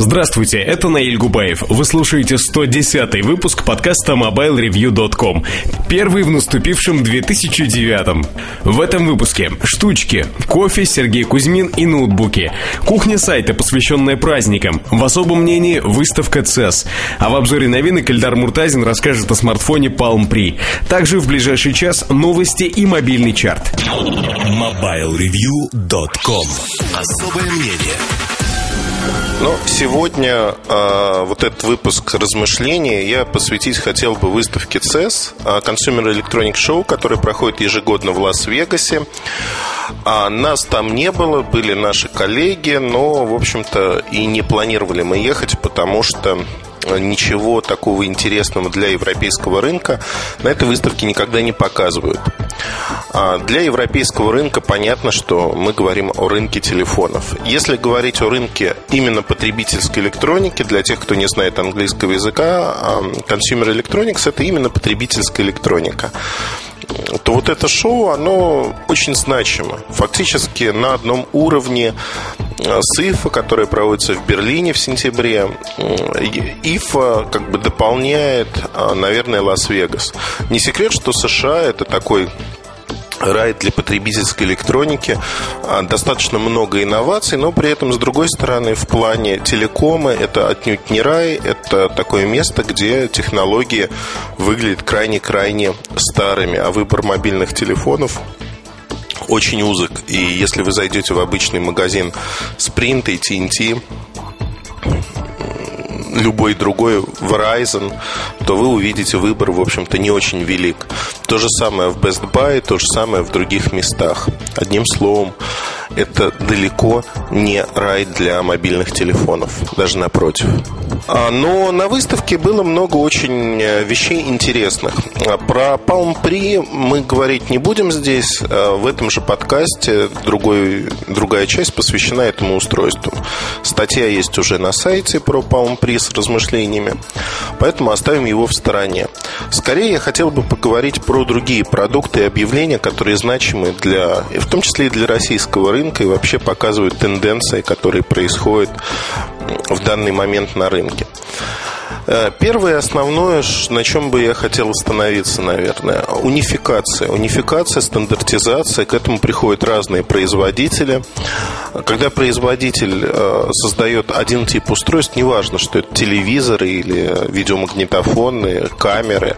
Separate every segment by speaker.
Speaker 1: Здравствуйте, это Наиль Губаев. Вы слушаете 110-й выпуск подкаста MobileReview.com. Первый в наступившем 2009 В этом выпуске штучки, кофе, Сергей Кузьмин и ноутбуки. Кухня сайта, посвященная праздникам. В особом мнении выставка CES. А в обзоре новинок Эльдар Муртазин расскажет о смартфоне Palm Pre. Также в ближайший час новости и мобильный чарт.
Speaker 2: MobileReview.com Особое мнение
Speaker 3: но сегодня э, вот этот выпуск размышлений я посвятить хотел бы выставке CES, э, Consumer Electronic Show, который проходит ежегодно в Лас-Вегасе. А нас там не было, были наши коллеги, но, в общем-то, и не планировали мы ехать, потому что ничего такого интересного для европейского рынка на этой выставке никогда не показывают. А для европейского рынка понятно, что мы говорим о рынке телефонов. Если говорить о рынке именно потребительской электроники, для тех, кто не знает английского языка, а, Consumer Electronics это именно потребительская электроника то вот это шоу, оно очень значимо. Фактически на одном уровне с ИФА, которая проводится в Берлине в сентябре. ИФА как бы дополняет, наверное, Лас-Вегас. Не секрет, что США это такой рай для потребительской электроники. А, достаточно много инноваций, но при этом, с другой стороны, в плане телекома это отнюдь не рай, это такое место, где технологии выглядят крайне-крайне старыми, а выбор мобильных телефонов очень узок. И если вы зайдете в обычный магазин Sprint и TNT, любой другой Verizon, то вы увидите выбор, в общем-то, не очень велик. То же самое в Best Buy, то же самое в других местах. Одним словом, это далеко не рай для мобильных телефонов, даже напротив. А, но на выставке было много очень э, вещей интересных. А, про Palm Pre мы говорить не будем здесь. А, в этом же подкасте другой, другая часть посвящена этому устройству. Статья есть уже на сайте про Palm Pre с размышлениями, поэтому оставим его в стороне. Скорее я хотел бы поговорить про другие продукты и объявления, которые значимы для, в том числе и для российского рынка, рынка и вообще показывают тенденции, которые происходят в данный момент на рынке. Э, первое основное, на чем бы я хотел остановиться, наверное, унификация. Унификация, стандартизация. К этому приходят разные производители. Когда производитель э, создает один тип устройств, неважно, что это телевизоры или видеомагнитофоны, камеры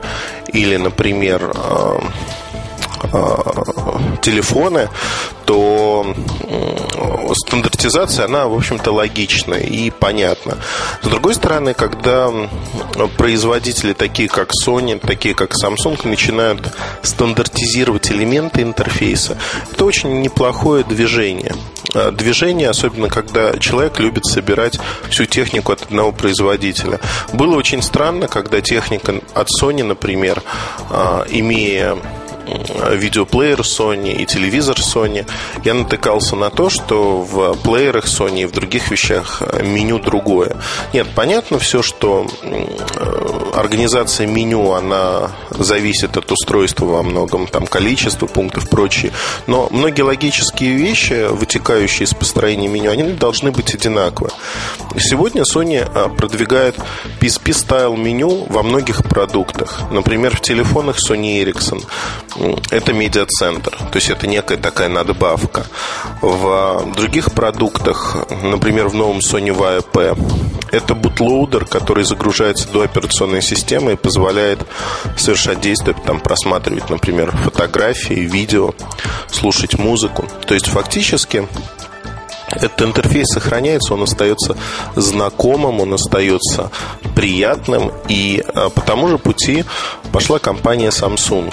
Speaker 3: или, например, э, телефоны, то стандартизация, она, в общем-то, логична и понятна. С другой стороны, когда производители, такие как Sony, такие как Samsung, начинают стандартизировать элементы интерфейса, это очень неплохое движение. А, движение, особенно когда человек любит собирать всю технику от одного производителя. Было очень странно, когда техника от Sony, например, а, имея видеоплеер Sony и телевизор Sony, я натыкался на то, что в плеерах Sony и в других вещах меню другое. Нет, понятно все, что э, организация меню, она зависит от устройства во многом, там количество пунктов прочее. Но многие логические вещи, вытекающие из построения меню, они должны быть одинаковы. Сегодня Sony э, продвигает PSP-стайл меню во многих продуктах. Например, в телефонах Sony Ericsson это медиацентр, то есть это некая такая надбавка. В других продуктах, например, в новом Sony VP, это бутлоудер, который загружается до операционной системы и позволяет совершать действия, там, просматривать, например, фотографии, видео, слушать музыку. То есть фактически этот интерфейс сохраняется, он остается знакомым, он остается приятным, и а, по тому же пути пошла компания Samsung.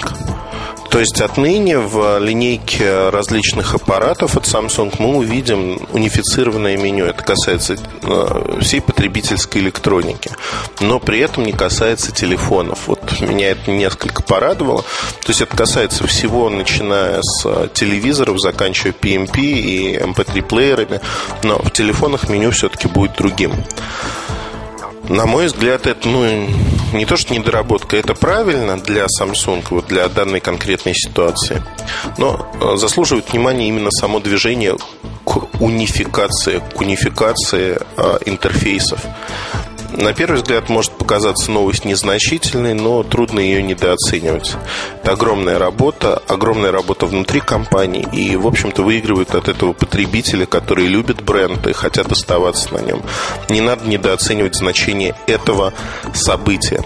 Speaker 3: То есть отныне в линейке различных аппаратов от Samsung мы увидим унифицированное меню. Это касается э, всей потребительской электроники. Но при этом не касается телефонов. Вот меня это несколько порадовало. То есть это касается всего, начиная с телевизоров, заканчивая PMP и MP3-плеерами. Но в телефонах меню все-таки будет другим. На мой взгляд, это ну, не то что недоработка, это правильно для Samsung, вот для данной конкретной ситуации. Но э, заслуживает внимания именно само движение к унификации, к унификации э, интерфейсов. На первый взгляд может показаться новость незначительной, но трудно ее недооценивать. Это огромная работа, огромная работа внутри компании, и, в общем-то, выигрывают от этого потребители, которые любят бренд и хотят оставаться на нем. Не надо недооценивать значение этого события.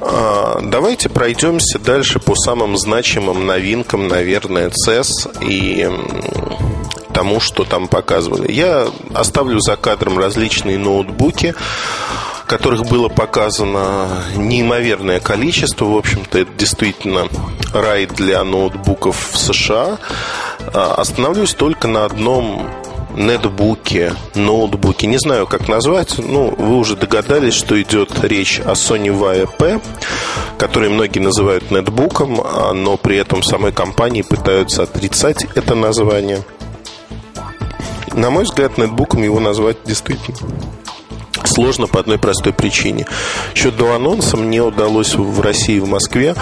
Speaker 3: А, давайте пройдемся дальше по самым значимым новинкам, наверное, CES и тому, что там показывали. Я оставлю за кадром различные ноутбуки, которых было показано неимоверное количество. В общем-то, это действительно рай для ноутбуков в США. А, остановлюсь только на одном нетбуке, ноутбуке, не знаю, как назвать. Ну, вы уже догадались, что идет речь о Sony Vaio P, который многие называют нетбуком, а, но при этом самой компании пытаются отрицать это название. На мой взгляд, нетбуком его назвать действительно сложно по одной простой причине. Еще до анонса мне удалось в России, в Москве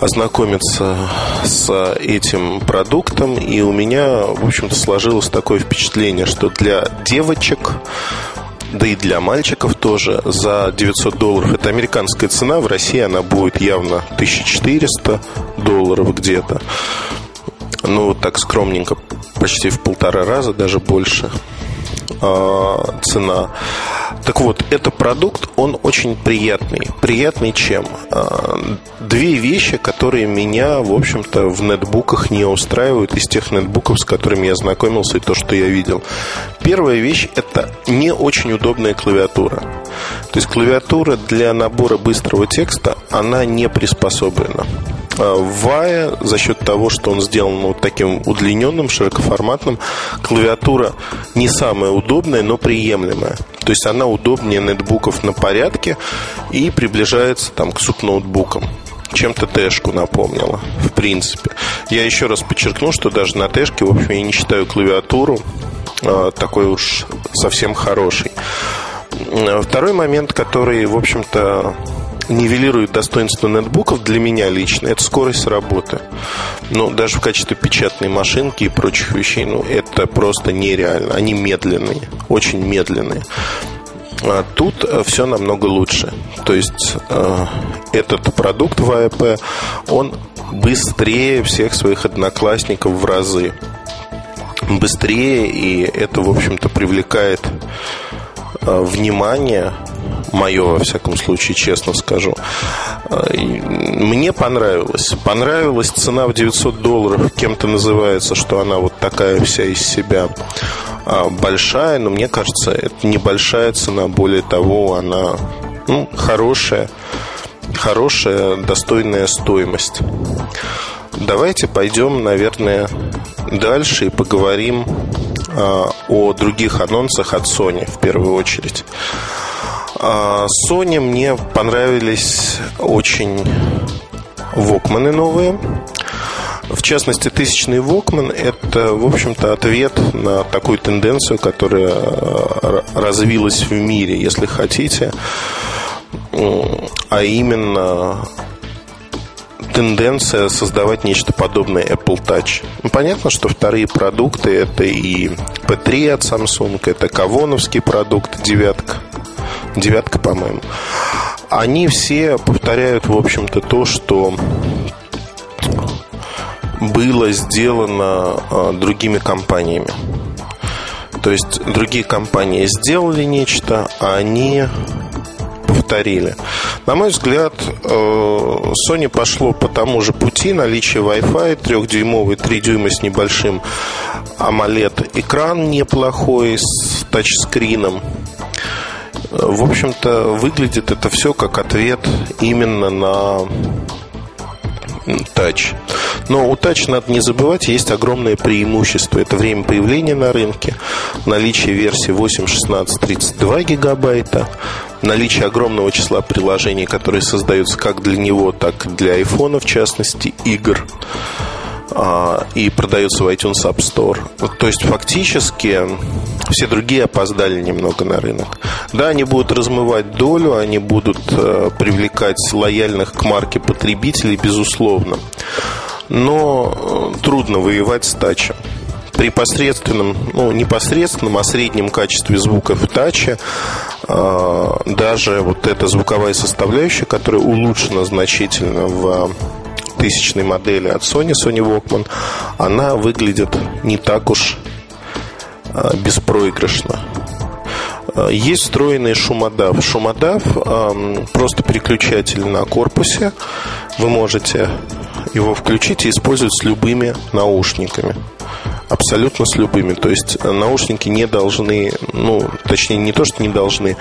Speaker 3: ознакомиться с этим продуктом, и у меня, в общем-то, сложилось такое впечатление, что для девочек да и для мальчиков тоже за 900 долларов. Это американская цена, в России она будет явно 1400 долларов где-то. Ну, так скромненько, почти в полтора раза, даже больше э, цена. Так вот, этот продукт, он очень приятный. Приятный чем? Э, две вещи, которые меня, в общем-то, в нетбуках не устраивают из тех нетбуков, с которыми я знакомился и то, что я видел. Первая вещь – это не очень удобная клавиатура. То есть клавиатура для набора быстрого текста, она не приспособлена. А, Вая за счет того, что он сделан вот таким удлиненным, широкоформатным, клавиатура не самая удобная, но приемлемая. То есть она удобнее нетбуков на порядке и приближается там к субноутбукам чем-то тэшку напомнила, в принципе. Я еще раз подчеркну, что даже на тэшке, в общем, я не считаю клавиатуру э, такой уж совсем хорошей. Второй момент, который, в общем-то, нивелирует достоинство нетбуков для меня лично, это скорость работы. Ну, даже в качестве печатной машинки и прочих вещей, ну, это просто нереально. Они медленные, очень медленные. А тут э, все намного лучше. То есть э, этот продукт в АЭП, он быстрее всех своих одноклассников в разы. Быстрее, и это, в общем-то, привлекает э, внимание мое, во всяком случае, честно скажу. Мне понравилось. Понравилась цена в 900 долларов. Кем-то называется, что она вот такая вся из себя а, большая, но мне кажется, это небольшая цена. Более того, она ну, хорошая, хорошая, достойная стоимость. Давайте пойдем, наверное, дальше и поговорим а, о других анонсах от Sony в первую очередь. А, Sony мне понравились очень Вокманы новые. В частности, тысячный Вокман – это, в общем-то, ответ на такую тенденцию, которая э, развилась в мире, если хотите, а именно тенденция создавать нечто подобное Apple Touch. Ну, понятно, что вторые продукты это и P3 от Samsung, это Кавоновский продукт, девятка, девятка, по-моему. Они все повторяют, в общем-то, то, что было сделано а, другими компаниями. То есть другие компании сделали нечто, а они повторили. На мой взгляд, э, Sony пошло по тому же пути наличие Wi-Fi, трехдюймовый, 3 дюйма с небольшим AMOLED экран неплохой с тачскрином. В общем-то, выглядит это все как ответ именно на Touch. Но у Touch, надо не забывать, есть огромное преимущество. Это время появления на рынке, наличие версии 8, 16, 32 гигабайта, наличие огромного числа приложений, которые создаются как для него, так и для iPhone, в частности, игр. А, и продается в iTunes App Store. То есть фактически все другие опоздали немного на рынок. Да, они будут размывать долю, они будут э, привлекать лояльных к марке потребителей, безусловно. Но э, трудно воевать с тачем при посредственном, ну, непосредственном, а среднем качестве звука в таче э, даже вот эта звуковая составляющая, которая улучшена значительно в тысячной модели от Sony, Sony Walkman, она выглядит не так уж э, беспроигрышно. Э, есть встроенный шумодав. Шумодав э, просто переключатель на корпусе. Вы можете его включить и использовать с любыми наушниками абсолютно с любыми. То есть наушники не должны, ну, точнее, не то, что не должны,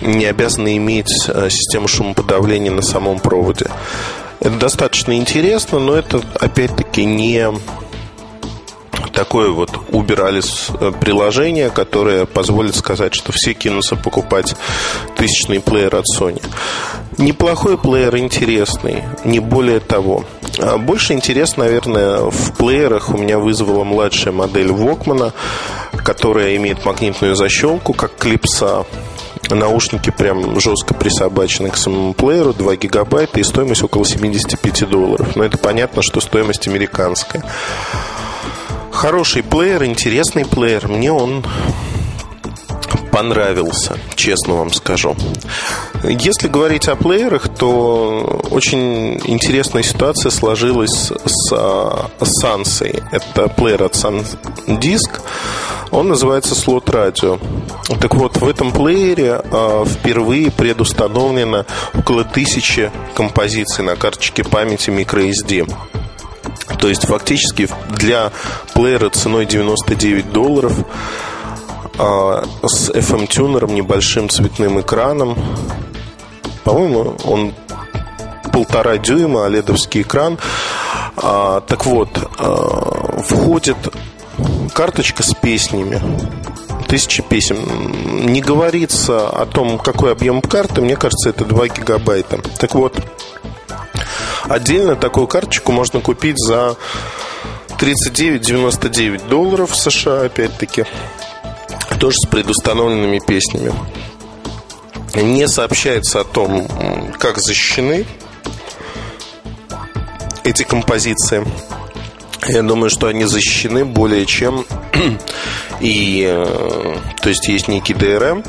Speaker 3: не обязаны иметь э, систему шумоподавления на самом проводе. Это достаточно интересно, но это, опять-таки, не такое вот Uber э, приложение, которое позволит сказать, что все кинутся покупать тысячный плеер от Sony. Неплохой плеер, интересный, не более того. А больше интерес, наверное, в плеерах у меня вызвала младшая модель Walkman, которая имеет магнитную защелку, как клипса. Наушники прям жестко присобачены к самому плееру, 2 гигабайта и стоимость около 75 долларов. Но это понятно, что стоимость американская. Хороший плеер, интересный плеер. Мне он понравился, честно вам скажу. Если говорить о плеерах, то очень интересная ситуация сложилась с Sansei. Это плеер от SanDisk. Он называется Slot Radio. Так вот, в этом плеере а, впервые предустановлено около тысячи композиций на карточке памяти microSD. То есть фактически для плеера ценой 99 долларов а, с FM-тюнером, небольшим цветным экраном. По-моему, он полтора дюйма, оледовский экран. А, так вот, входит карточка с песнями. Тысячи песен. Не говорится о том, какой объем карты. Мне кажется, это 2 гигабайта. Так вот, отдельно такую карточку можно купить за 39,99 долларов США, опять-таки тоже с предустановленными песнями. Не сообщается о том, как защищены эти композиции. Я думаю, что они защищены более чем. И, э, то есть, есть некий DRM.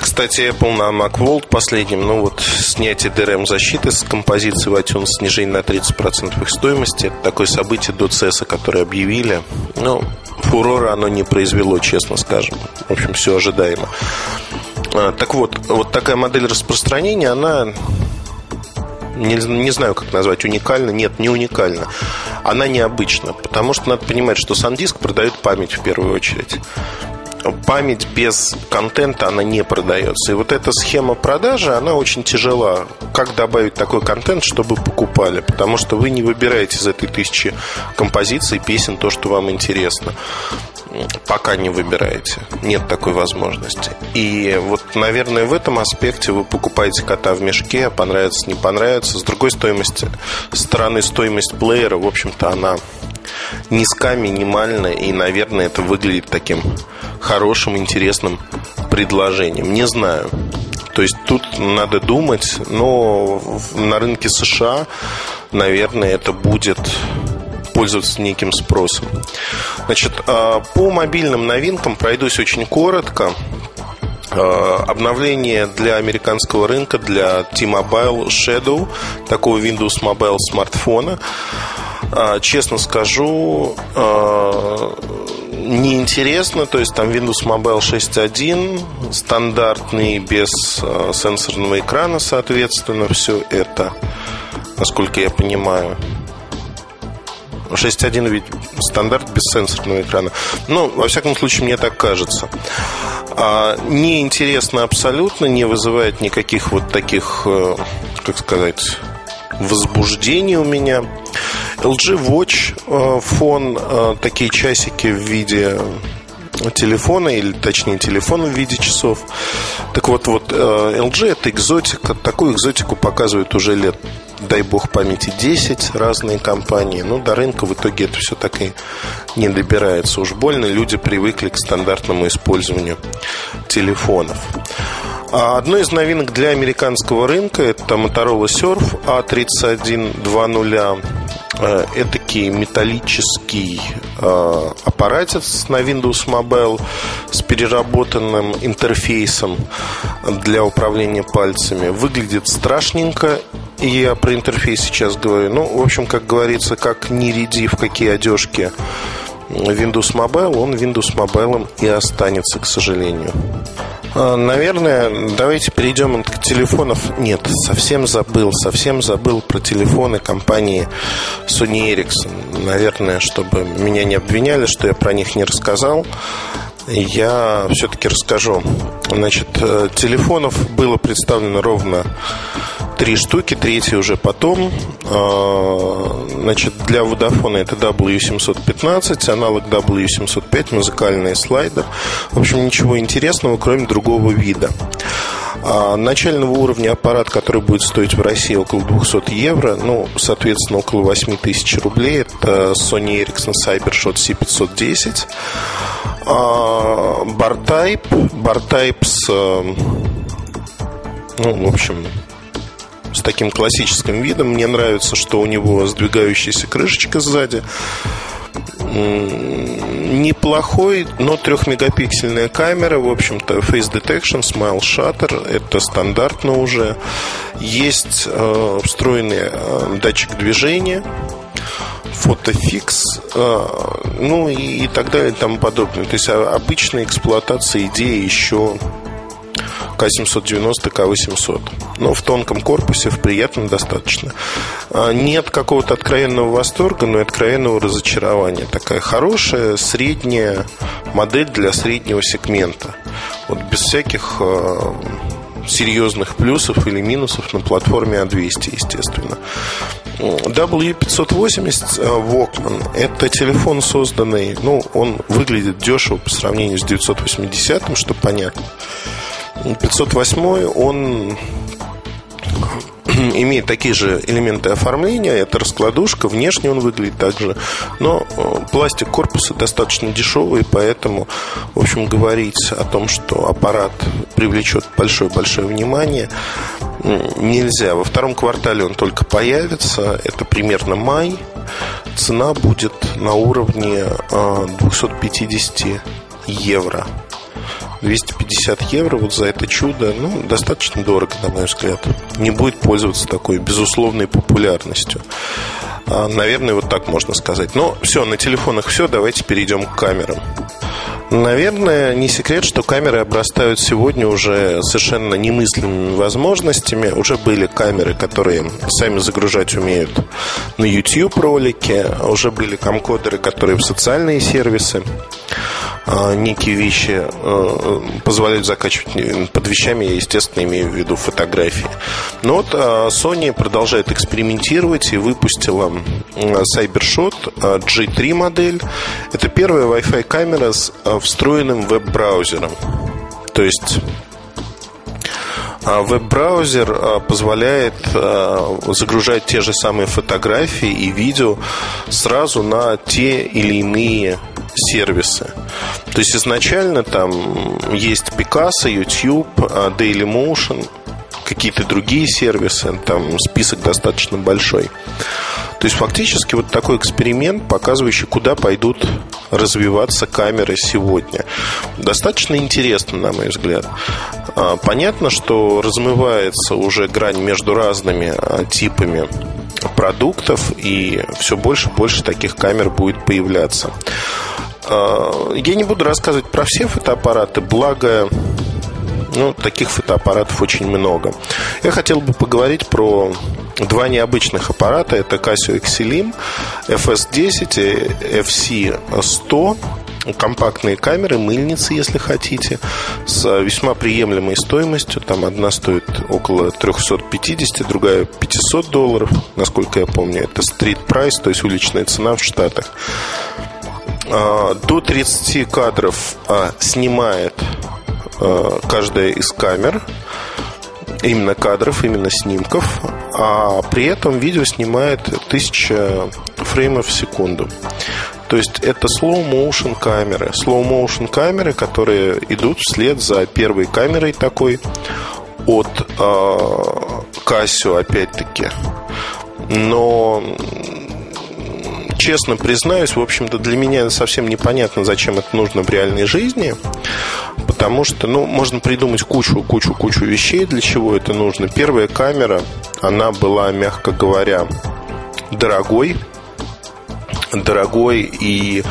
Speaker 3: Кстати, Apple на Macworld последнем, ну вот снятие DRM защиты с композиции в iTunes, снижение на 30% их стоимости. Это такое событие до CES, которое объявили. Ну, фурора оно не произвело, честно скажем. В общем, все ожидаемо. А, так вот, вот такая модель распространения, она не, не знаю, как назвать, уникальна. Нет, не уникальна. Она необычна, потому что надо понимать, что SanDisk продает память в первую очередь память без контента, она не продается. И вот эта схема продажи, она очень тяжела. Как добавить такой контент, чтобы покупали? Потому что вы не выбираете из этой тысячи композиций, песен то, что вам интересно. Пока не выбираете. Нет такой возможности. И вот, наверное, в этом аспекте вы покупаете кота в мешке, а понравится, не понравится. С другой стоимости, стороны стоимость плеера, в общем-то, она низка, минимальна, и, наверное, это выглядит таким хорошим, интересным предложением. Не знаю. То есть тут надо думать, но на рынке США, наверное, это будет пользоваться неким спросом. Значит, а, по мобильным новинкам пройдусь очень коротко. А, обновление для американского рынка, для T-Mobile Shadow, такого Windows Mobile смартфона. А, честно скажу, неинтересно, то есть там Windows Mobile 6.1, стандартный, без сенсорного экрана, соответственно, все это, насколько я понимаю. 6.1 ведь стандарт без сенсорного экрана. Ну, во всяком случае, мне так кажется. А, неинтересно абсолютно, не вызывает никаких вот таких, э, как сказать, возбуждений у меня. LG Watch э, фон, э, такие часики в виде телефона, или точнее телефон в виде часов. Так вот, вот LG это экзотика, такую экзотику показывают уже лет дай бог памяти, 10 разные компании. Ну, до рынка в итоге это все так и не добирается. Уж больно люди привыкли к стандартному использованию телефонов. А одной из новинок для американского рынка это Motorola Surf A3120 Э, этакий металлический э, аппаратец на Windows Mobile с переработанным интерфейсом для управления пальцами. Выглядит страшненько. И я про интерфейс сейчас говорю. Ну, в общем, как говорится, как не ряди в какие одежки Windows Mobile, он Windows Mobile и останется, к сожалению. А, наверное, давайте перейдем к телефонов. Нет, совсем забыл, совсем забыл про телефоны компании Sony Ericsson. Наверное, чтобы меня не обвиняли, что я про них не рассказал, я все-таки расскажу. Значит, э, телефонов было представлено ровно три штуки, третий уже потом. А, значит, для Vodafone это W715, аналог W705, музыкальный слайдер. В общем, ничего интересного, кроме другого вида. А начального уровня аппарат, который будет стоить в России около 200 евро, ну, соответственно, около 8 тысяч рублей, это Sony Ericsson CyberShot C510. А, Bar-Type, Bar-Type с, ну, в общем, таким классическим видом. Мне нравится, что у него сдвигающаяся крышечка сзади. Неплохой, но трехмегапиксельная камера, в общем-то, Face Detection, Smile Shutter, это стандартно уже. Есть э, встроенный э, датчик движения, фотофикс, э, ну и, и так далее и тому подобное. То есть а, обычная эксплуатация идеи еще к-790, К-800. Но в тонком корпусе, в приятном достаточно. А, нет какого-то откровенного восторга, но и откровенного разочарования. Такая хорошая, средняя модель для среднего сегмента. Вот без всяких а, серьезных плюсов или минусов на платформе А200, естественно. W580 Walkman – это телефон, созданный, ну, он выглядит дешево по сравнению с 980, что понятно. 508 он имеет такие же элементы оформления. Это раскладушка, внешне он выглядит так же. Но э, пластик корпуса достаточно дешевый, поэтому, в общем, говорить о том, что аппарат привлечет большое-большое внимание, нельзя. Во втором квартале он только появится. Это примерно май. Цена будет на уровне 250 э, евро. 250 евро вот за это чудо, ну, достаточно дорого, на мой взгляд. Не будет пользоваться такой безусловной популярностью. А, наверное, вот так можно сказать. Но все, на телефонах все, давайте перейдем к камерам. Наверное, не секрет, что камеры обрастают сегодня уже совершенно немыслимыми возможностями. Уже были камеры, которые сами загружать умеют на YouTube ролики. Уже были камкодеры, которые в социальные сервисы некие вещи а, позволяют закачивать под вещами, я, естественно, имею в виду фотографии. Но вот а, Sony продолжает экспериментировать и выпустила CyberShot G3 модель. Это первая Wi-Fi камера с встроенным веб-браузером. То есть Веб-браузер позволяет загружать те же самые фотографии и видео сразу на те или иные сервисы. То есть изначально там есть Picasso, YouTube, Dailymotion, какие-то другие сервисы, там список достаточно большой. То есть фактически вот такой эксперимент, показывающий, куда пойдут развиваться камеры сегодня. Достаточно интересно, на мой взгляд. А, понятно, что размывается уже грань между разными а, типами продуктов, и все больше и больше таких камер будет появляться. А, я не буду рассказывать про все фотоаппараты, благо ну, таких фотоаппаратов очень много. Я хотел бы поговорить про два необычных аппарата. Это Casio Exelim FS10 и FC100 компактные камеры, мыльницы, если хотите, с весьма приемлемой стоимостью. Там одна стоит около 350, другая 500 долларов, насколько я помню. Это стрит прайс, то есть уличная цена в Штатах. А, до 30 кадров а, снимает а, каждая из камер именно кадров, именно снимков. а при этом видео снимает 1000 фреймов в секунду. То есть это slow motion камеры. Slow motion камеры, которые идут вслед за первой камерой такой от э, Casio опять-таки. Но честно признаюсь, в общем-то, для меня совсем непонятно, зачем это нужно в реальной жизни. Потому что, ну, можно придумать кучу, кучу, кучу вещей, для чего это нужно. Первая камера, она была, мягко говоря, дорогой. Дорогой и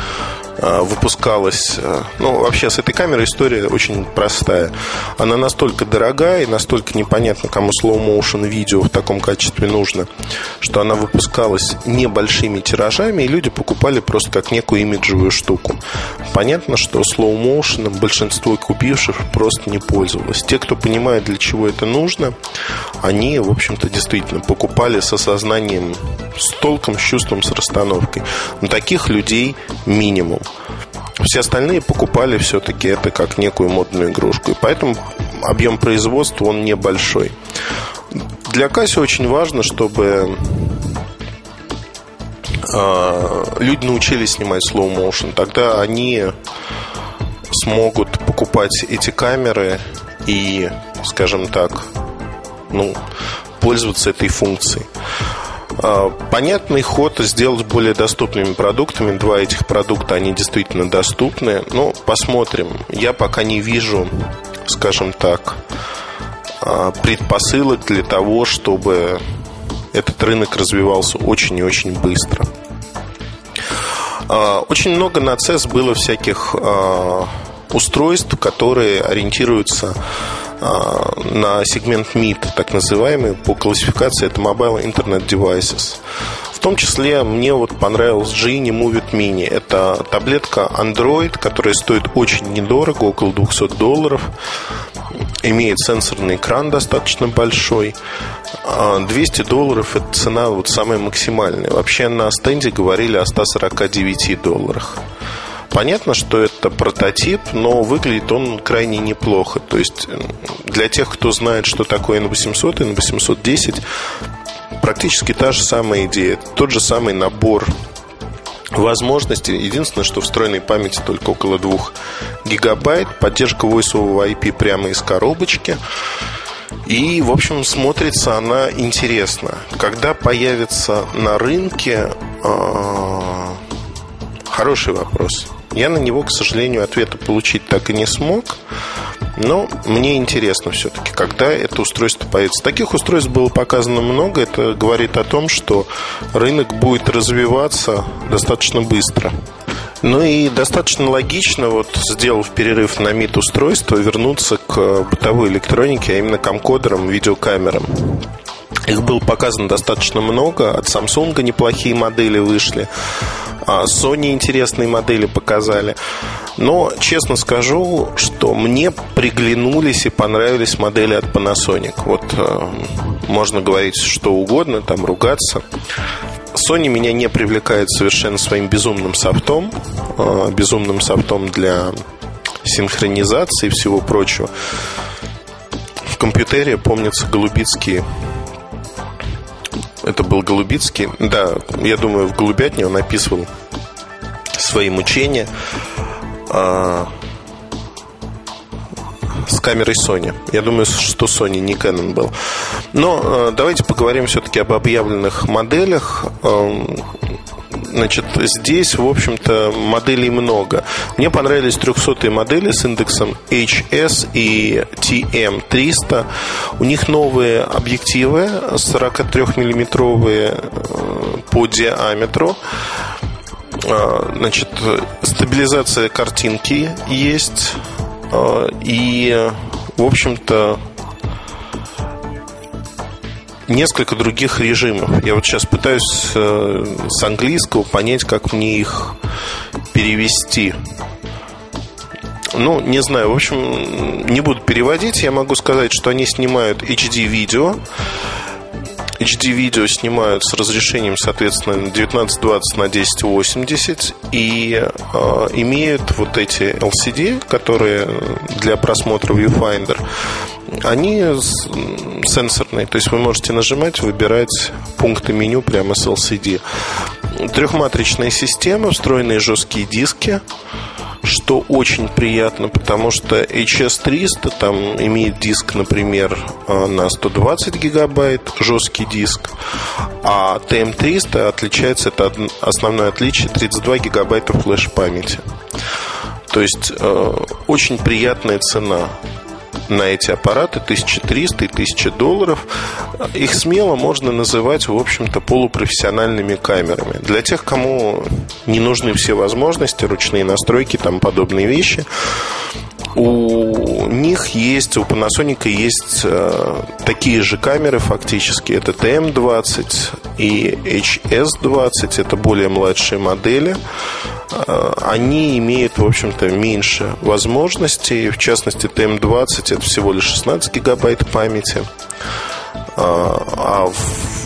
Speaker 3: выпускалась... Э, ну, вообще с этой камерой история очень простая. Она настолько дорогая и настолько непонятно, кому slow motion видео в таком качестве нужно, что она выпускалась небольшими тиражами, и люди покупали просто как некую имиджевую штуку. Понятно, что slow motion большинство купивших просто не пользовалось. Те, кто понимает, для чего это нужно, они, в общем-то, действительно покупали с осознанием, с толком, с чувством, с расстановкой. Но таких людей минимум. Все остальные покупали все-таки это как некую модную игрушку. И поэтому объем производства он небольшой. Для Касси очень важно, чтобы э, люди научились снимать slow motion. Тогда они смогут покупать эти камеры и, скажем так, ну, пользоваться этой функцией. А, понятный ход сделать более доступными продуктами. Два этих продукта, они действительно доступны. Ну, посмотрим. Я пока не вижу, скажем так, а, предпосылок для того, чтобы этот рынок развивался очень и очень быстро. А, очень много на CES было всяких устройств, которые ориентируются на сегмент MIT, так называемый, по классификации это Mobile Internet Devices. В том числе мне вот понравилась Genie Movie Mini. Это таблетка Android, которая стоит очень недорого, около 200 долларов. Имеет сенсорный экран достаточно большой. 200 а, долларов это цена вот самая максимальная. Вообще на стенде говорили о 149 долларах. Понятно, что это прототип, но выглядит он крайне неплохо. То есть для тех, кто знает, что такое N800 и N810, практически та же самая идея, тот же самый набор возможностей. Единственное, что встроенной памяти только около 2 гигабайт, поддержка Voice over IP прямо из коробочки. И, в общем, смотрится она интересно. Когда появится на рынке, а, хороший вопрос. Я на него, к сожалению, ответа получить так и не смог. Но мне интересно все-таки, когда это устройство появится. Таких устройств было показано много. Это говорит о том, что рынок будет развиваться достаточно быстро. Ну и достаточно логично, вот сделав перерыв на МИД устройство, вернуться к бытовой электронике, а именно камкодерам, видеокамерам. Их было показано достаточно много. От Samsung неплохие модели вышли. А Sony интересные модели показали. Но, честно скажу, что мне приглянулись и понравились модели от Panasonic. Вот э, можно говорить что угодно, там ругаться. Sony меня не привлекает совершенно своим безумным софтом. Э, безумным софтом для синхронизации и всего прочего. В компьютере, помнится, Голубицкий это был Голубицкий. Да, я думаю, в Голубятне он описывал свои мучения а, с камерой Sony. Я думаю, что Sony, не Canon был. Но а, давайте поговорим все-таки об объявленных моделях. Значит, здесь, в общем-то, моделей много. Мне понравились 300 модели с индексом HS и TM300. У них новые объективы 43-миллиметровые э, по диаметру. Э, значит, стабилизация картинки есть. Э, и, в общем-то, несколько других режимов. Я вот сейчас пытаюсь э, с английского понять, как мне их перевести. Ну, не знаю, в общем, не буду переводить. Я могу сказать, что они снимают HD-видео. HD-видео снимают с разрешением, соответственно, 1920 на 1080 и э, имеют вот эти LCD, которые для просмотра Viewfinder. Они сенсорные, то есть вы можете нажимать, выбирать пункты меню прямо с LCD. Трехматричная система, встроенные жесткие диски, что очень приятно, потому что HS300 там имеет диск, например, э, на 120 гигабайт, жесткий диск, а TM300 отличается, это основное отличие, 32 гигабайта флеш-памяти. То есть э, очень приятная цена на эти аппараты 1300 и 1000 долларов. Их смело можно называть, в общем-то, полупрофессиональными камерами. Для тех, кому не нужны все возможности, ручные настройки, там подобные вещи, у них есть, у Panasonic есть э, такие же камеры фактически. Это TM20 и HS20. Это более младшие модели. Э, они имеют, в общем-то, меньше возможностей. В частности, TM20 это всего лишь 16 гигабайт памяти. А, а в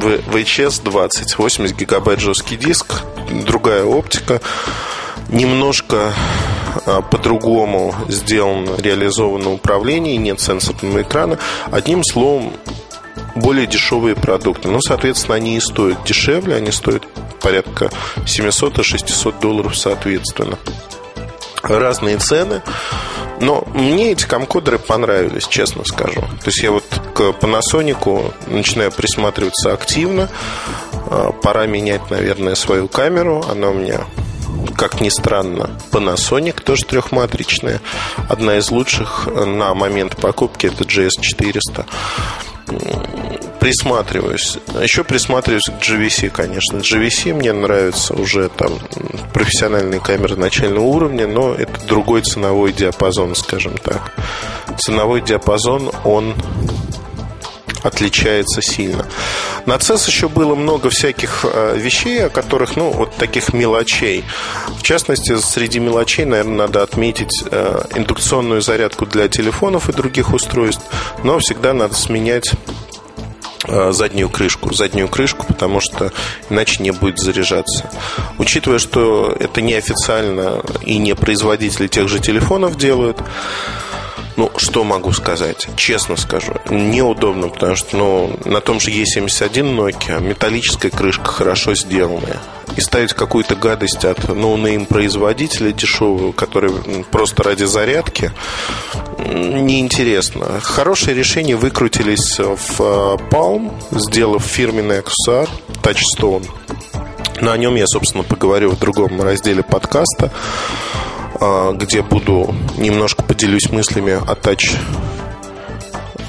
Speaker 3: VHS 20 80 гигабайт жесткий диск, другая оптика, немножко а, по-другому сделано, реализовано управление, нет сенсорного экрана. Одним словом, более дешевые продукты. Ну, соответственно, они и стоят дешевле, они стоят порядка 700 и 600 долларов соответственно. Разные цены. Но мне эти камкодеры понравились, честно скажу. То есть я вот к Panasonic начинаю присматриваться активно. А, пора менять, наверное, свою камеру. Она у меня как ни странно, Panasonic, тоже трехматричная. Одна из лучших на момент покупки это GS400 присматриваюсь. Еще присматриваюсь к GVC, конечно. GVC мне нравится уже там профессиональные камеры начального уровня, но это другой ценовой диапазон, скажем так. Ценовой диапазон, он отличается сильно. На CES еще было много всяких э, вещей, о которых, ну, вот таких мелочей. В частности, среди мелочей, наверное, надо отметить э, индукционную зарядку для телефонов и других устройств, но всегда надо сменять заднюю крышку, заднюю крышку, потому что иначе не будет заряжаться. Учитывая, что это неофициально и не производители тех же телефонов делают, ну, что могу сказать? Честно скажу, неудобно, потому что ну, на том же E71 Nokia металлическая крышка хорошо сделанная. И ставить какую-то гадость от no-name производителя дешевую, который просто ради зарядки, неинтересно. Хорошее решение выкрутились в э, Palm, сделав фирменный аксессуар Touchstone. На нем я, собственно, поговорю в другом разделе подкаста. А, где буду немножко поделюсь мыслями о тач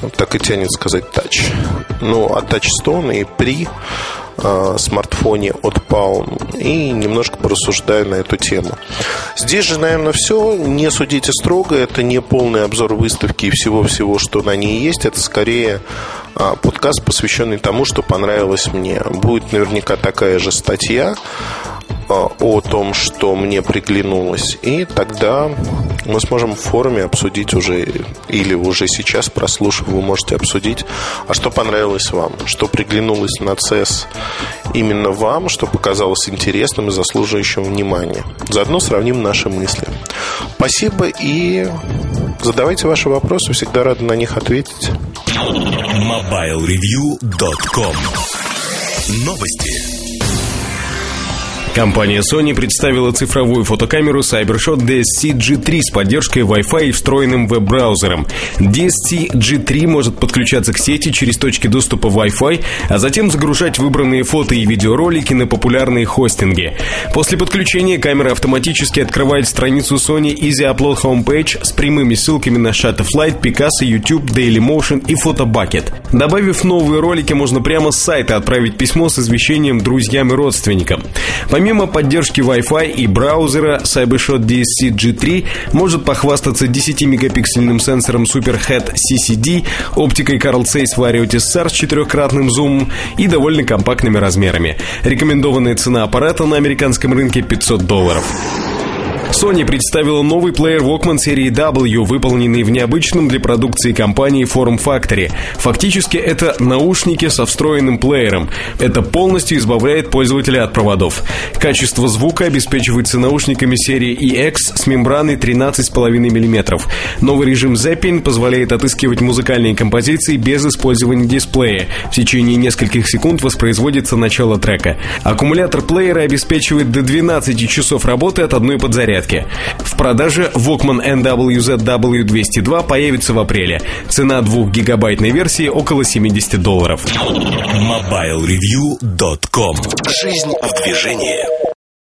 Speaker 3: так и тянет сказать тач. Ну, о Touchstone и при э, смартфоне от Palm и немножко порассуждаю на эту тему. Здесь же, наверное, все. Не судите строго. Это не полный обзор выставки и всего-всего, что на ней есть. Это скорее подкаст, посвященный тому, что понравилось мне. Будет наверняка такая же статья о том, что мне приглянулось. И тогда мы сможем в форуме обсудить уже, или уже сейчас, прослушав, вы можете обсудить, а что понравилось вам, что приглянулось на CES именно вам, что показалось интересным и заслуживающим внимания. Заодно сравним наши мысли. Спасибо и задавайте ваши вопросы, всегда рады на них ответить.
Speaker 2: MobileReview.com Новости.
Speaker 1: Компания Sony представила цифровую фотокамеру CyberShot DSC G3 с поддержкой Wi-Fi и встроенным веб-браузером. DSC G3 может подключаться к сети через точки доступа Wi-Fi, а затем загружать выбранные фото и видеоролики на популярные хостинги. После подключения камера автоматически открывает страницу Sony Easy Upload Homepage с прямыми ссылками на Shutterflight, Picasso, YouTube, Dailymotion и Photobucket. Добавив новые ролики, можно прямо с сайта отправить письмо с извещением друзьям и родственникам. Помимо поддержки Wi-Fi и браузера, CyberShot DSC G3 может похвастаться 10-мегапиксельным сенсором Superhead CCD, оптикой Carl Zeiss Vario SR с четырехкратным зумом и довольно компактными размерами. Рекомендованная цена аппарата на американском рынке 500 долларов. Sony представила новый плеер Walkman серии W, выполненный в необычном для продукции компании Form Factory. Фактически это наушники со встроенным плеером. Это полностью избавляет пользователя от проводов. Качество звука обеспечивается наушниками серии EX с мембраной 13,5 мм. Новый режим Zapping позволяет отыскивать музыкальные композиции без использования дисплея. В течение нескольких секунд воспроизводится начало трека. Аккумулятор плеера обеспечивает до 12 часов работы от одной подзарядки. В продаже Walkman NWZW202 появится в апреле. Цена 2 гигабайтной версии около 70 долларов.
Speaker 2: MobileReview.com Жизнь в движении